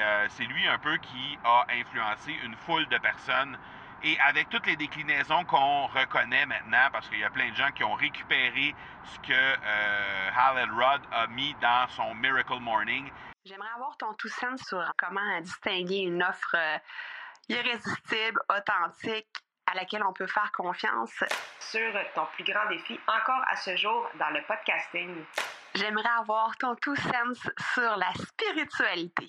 Et euh, c'est lui un peu qui a influencé une foule de personnes. Et avec toutes les déclinaisons qu'on reconnaît maintenant, parce qu'il y a plein de gens qui ont récupéré ce que euh, Hal Elrod a mis dans son Miracle Morning. J'aimerais avoir ton tout sens sur comment distinguer une offre euh, irrésistible, authentique, à laquelle on peut faire confiance. Sur ton plus grand défi encore à ce jour dans le podcasting. J'aimerais avoir ton tout sens sur la spiritualité.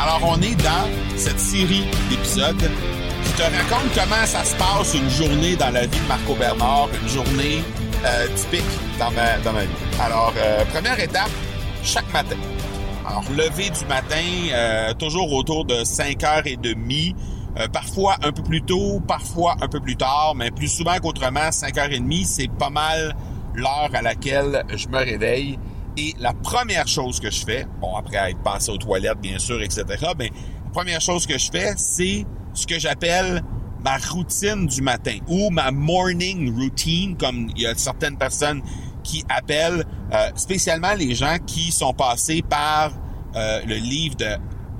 Alors, on est dans cette série d'épisodes qui te raconte comment ça se passe une journée dans la vie de Marco Bernard, une journée euh, typique dans ma, dans ma vie. Alors, euh, première étape, chaque matin. Alors, lever du matin, euh, toujours autour de 5h30, euh, parfois un peu plus tôt, parfois un peu plus tard, mais plus souvent qu'autrement, 5h30, c'est pas mal l'heure à laquelle je me réveille. Et la première chose que je fais, bon, après être passé aux toilettes, bien sûr, etc., mais la première chose que je fais, c'est ce que j'appelle ma routine du matin ou ma morning routine, comme il y a certaines personnes qui appellent, euh, spécialement les gens qui sont passés par euh, le livre de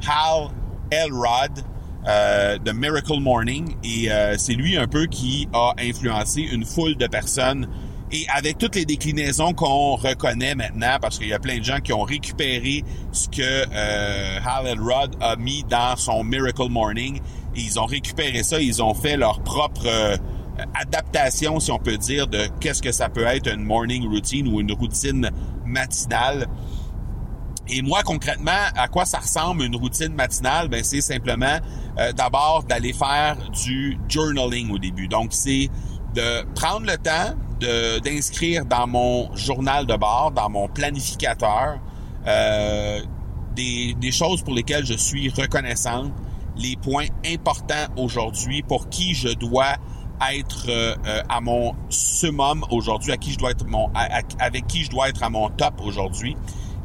Hal Elrod, euh, The Miracle Morning, et euh, c'est lui un peu qui a influencé une foule de personnes et avec toutes les déclinaisons qu'on reconnaît maintenant, parce qu'il y a plein de gens qui ont récupéré ce que euh, Hal Elrod a mis dans son Miracle Morning, ils ont récupéré ça, ils ont fait leur propre euh, adaptation, si on peut dire, de qu'est-ce que ça peut être une morning routine ou une routine matinale. Et moi, concrètement, à quoi ça ressemble une routine matinale? Ben, c'est simplement euh, d'abord d'aller faire du journaling au début. Donc, c'est de prendre le temps d'inscrire dans mon journal de bord, dans mon planificateur, euh, des, des choses pour lesquelles je suis reconnaissant, les points importants aujourd'hui pour qui je dois être euh, euh, à mon summum aujourd'hui, à qui je dois être mon, avec qui je dois être à mon top aujourd'hui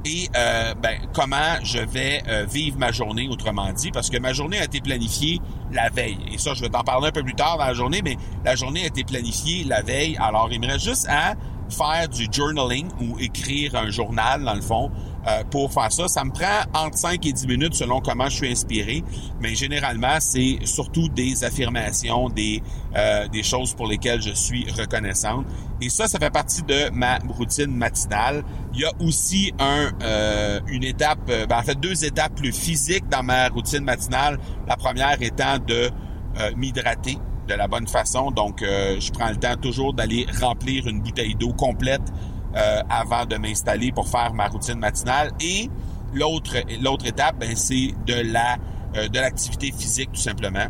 et euh, ben, comment je vais euh, vivre ma journée, autrement dit, parce que ma journée a été planifiée la veille. Et ça, je vais t'en parler un peu plus tard dans la journée, mais la journée a été planifiée la veille. Alors, il me reste juste à faire du journaling ou écrire un journal, dans le fond, euh, pour faire ça. Ça me prend entre 5 et 10 minutes selon comment je suis inspiré, mais généralement, c'est surtout des affirmations, des, euh, des choses pour lesquelles je suis reconnaissante. Et ça, ça fait partie de ma routine matinale. Il y a aussi un, euh, une étape, euh, ben, en fait deux étapes plus physiques dans ma routine matinale. La première étant de euh, m'hydrater de la bonne façon. Donc, euh, je prends le temps toujours d'aller remplir une bouteille d'eau complète euh, avant de m'installer pour faire ma routine matinale. Et l'autre l'autre étape, ben, c'est de la euh, de l'activité physique tout simplement.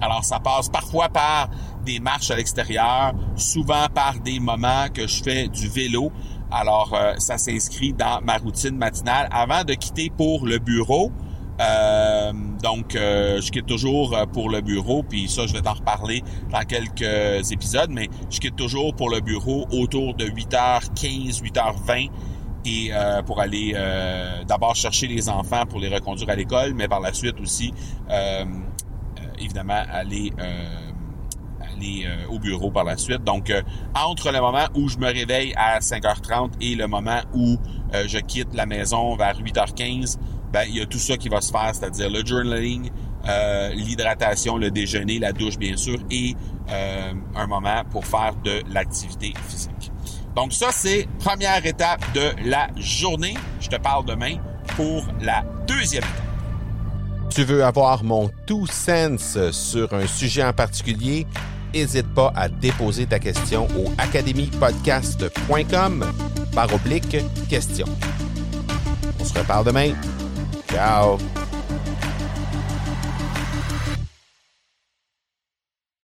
Alors, ça passe parfois par des marches à l'extérieur, souvent par des moments que je fais du vélo. Alors, euh, ça s'inscrit dans ma routine matinale avant de quitter pour le bureau. Euh, donc, euh, je quitte toujours euh, pour le bureau, puis ça, je vais t'en reparler dans quelques épisodes, mais je quitte toujours pour le bureau autour de 8h15, 8h20 et euh, pour aller euh, d'abord chercher les enfants pour les reconduire à l'école, mais par la suite aussi, évidemment, aller aller au bureau par la suite. Donc, entre le moment où je me réveille à 5h30 et le moment où je quitte la maison vers 8h15, ben, il y a tout ça qui va se faire, c'est-à-dire le journaling, euh, l'hydratation, le déjeuner, la douche, bien sûr, et euh, un moment pour faire de l'activité physique. Donc, ça, c'est première étape de la journée. Je te parle demain pour la deuxième étape. Tu veux avoir mon tout sense sur un sujet en particulier? N'hésite pas à déposer ta question au academypodcast.com par oblique question. On se reparle demain. Ciao!